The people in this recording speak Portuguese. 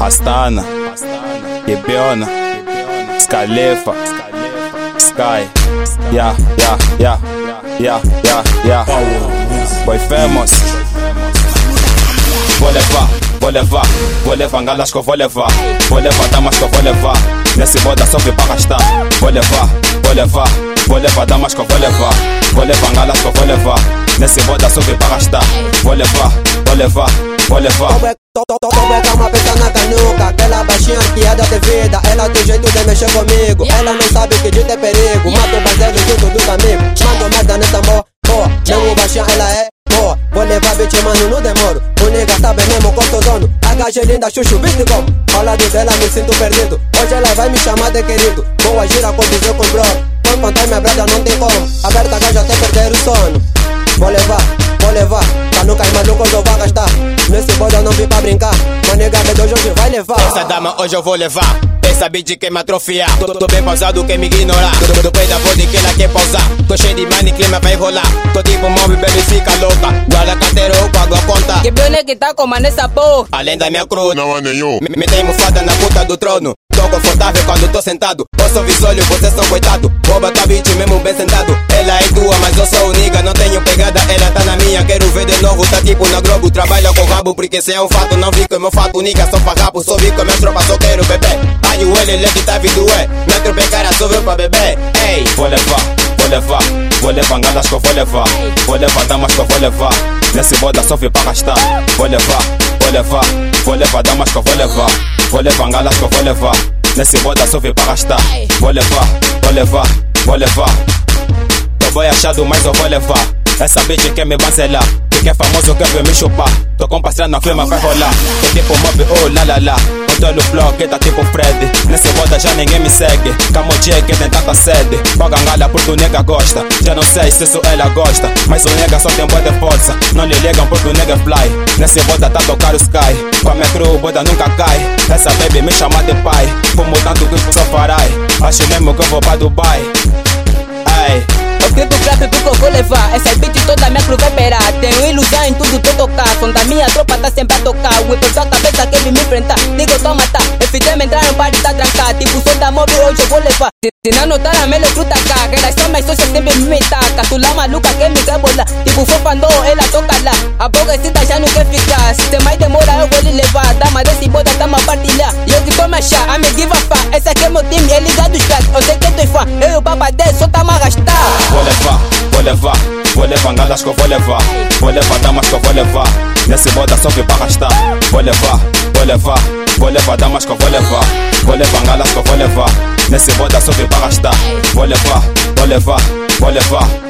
Astana, Gebeona, Skalefa, Sky, yeah, yeah, yeah, yeah, yeah, yeah. Boy famous. Vou levar, vou levar, vou levar galas que eu vou levar. Vou levar damas que eu vou levar. Nesse boda só vim pra gastar. Vou levar, vou levar, vou levar damas que eu vou levar. Vou levar galas que eu vou levar. Nesse boda só vim pra gastar. Vou levar, vou levar, vou levar. Tô uma pensa na canuca Aquela baixinha arqueada de vida. Ela tem jeito de mexer comigo. Ela não sabe que dito é perigo. Mato o parceiro junto dos amigos. Mando merda nessa boa Não o baixinha ela é boa Vou levar bitch mano no demoro O nigga sabe mesmo quanto dono A gaja linda chuchu bicho como Ao lado dela me sinto perdido. Hoje ela vai me chamar de querido. Vou agir a condizer com bro Quando contar minha brada não tem como. Aberta a gaja até perder o sono. Vou levar, vou levar Canuca e maluco eu vou gastar. Nesse bode eu não vim pra brincar. Mas nega B2 hoje vai levar. Essa dama hoje eu vou levar. Essa bitch quer me atrofiar? Tô, tô bem pausado, quer me ignorar? Tô, tô, pé da body que ela quer pausar. Tô cheio de money, clima vai rolar. Tô tipo mob, baby fica louca. Guarda carteira ou pago a conta. Que bione que tá com nessa porra. Além da minha cruz. Não há nenhum. Me, me tem mofada na puta do trono. Tô confortável quando tô sentado. Posso visolho, vocês são coitado Rouba tua bitch mesmo bem sentado. Ela é tua, mas eu sou o nigga Não tenho Novo, tá tipo na Globo Trabalha com rabo, porque cê é um fato Não vi com meu fato, nigga, só farrapo Só vi com minhas tropas, só quero beber Ai, o ele, ele que tá vindo, é Minha tropa é cara, só veio pra beber Ei, Vou levar, vou levar, vou levar galas que eu vou levar. Vou levar damas que eu vou levar. Nesse boda só vim pra gastar. Vou levar, vou levar, vou levar damas que eu vou levar. Vou levar galas que eu vou levar. Nesse boda só vim pra gastar. Vou levar, vou levar, vou levar. Tô boi achado, mas eu vou levar. Essa bitch quer me vancelar. Que é famoso quer ver me chupar. Tô com parceiro na firma, vai rolar. Tô tipo mob, oh la la la. Controlo o bloco, tá tipo Fred. Nesse boda já ninguém me segue. Camotie que tem tanta sede. Paga galha porque o nega gosta. Já não sei se isso ela gosta. Mas o nega só tem boa de força. Não lhe ligam porque o nega é fly. Nesse boda tá tocar o sky. Com a minha crew, boda nunca cai. Essa baby me chama de pai. Como tanto que sou farai. Acho mesmo que eu vou pra Dubai. Ai. Prato do que eu vou levar Essa beat toda minha crew vai perar Tenho ilusão em tudo que eu tocar Som da minha tropa tá sempre a tocar. O pessoal cabeça quer me enfrentar Digo a matar FT entrar no party tá trancado Tipo som da mob hoje eu vou levar Se, não notar a melhor fruta cá Elas são mais sócias sempre me taca Tu maluca quer me rebolar Tipo fofandô ela toca lá A aborrecida já não quer ficar Se tem mais demora eu vou lhe levar Dama desse boda tamo a partilhar E eu que tô me achar A me give a fuck. Esse aqui é meu time, é ligado os crack. Eu sei que tu é fã Eu e o só que eu vou levar. Vou levar damas que eu vou levar. Nesse boda só vim pra arrastar. Vou levar, vou levar, vou levar damas que eu vou levar. Vou levar galas que eu vou levar. Nesse boda só vim pra arrastar. Vou levar, vou levar, vou levar.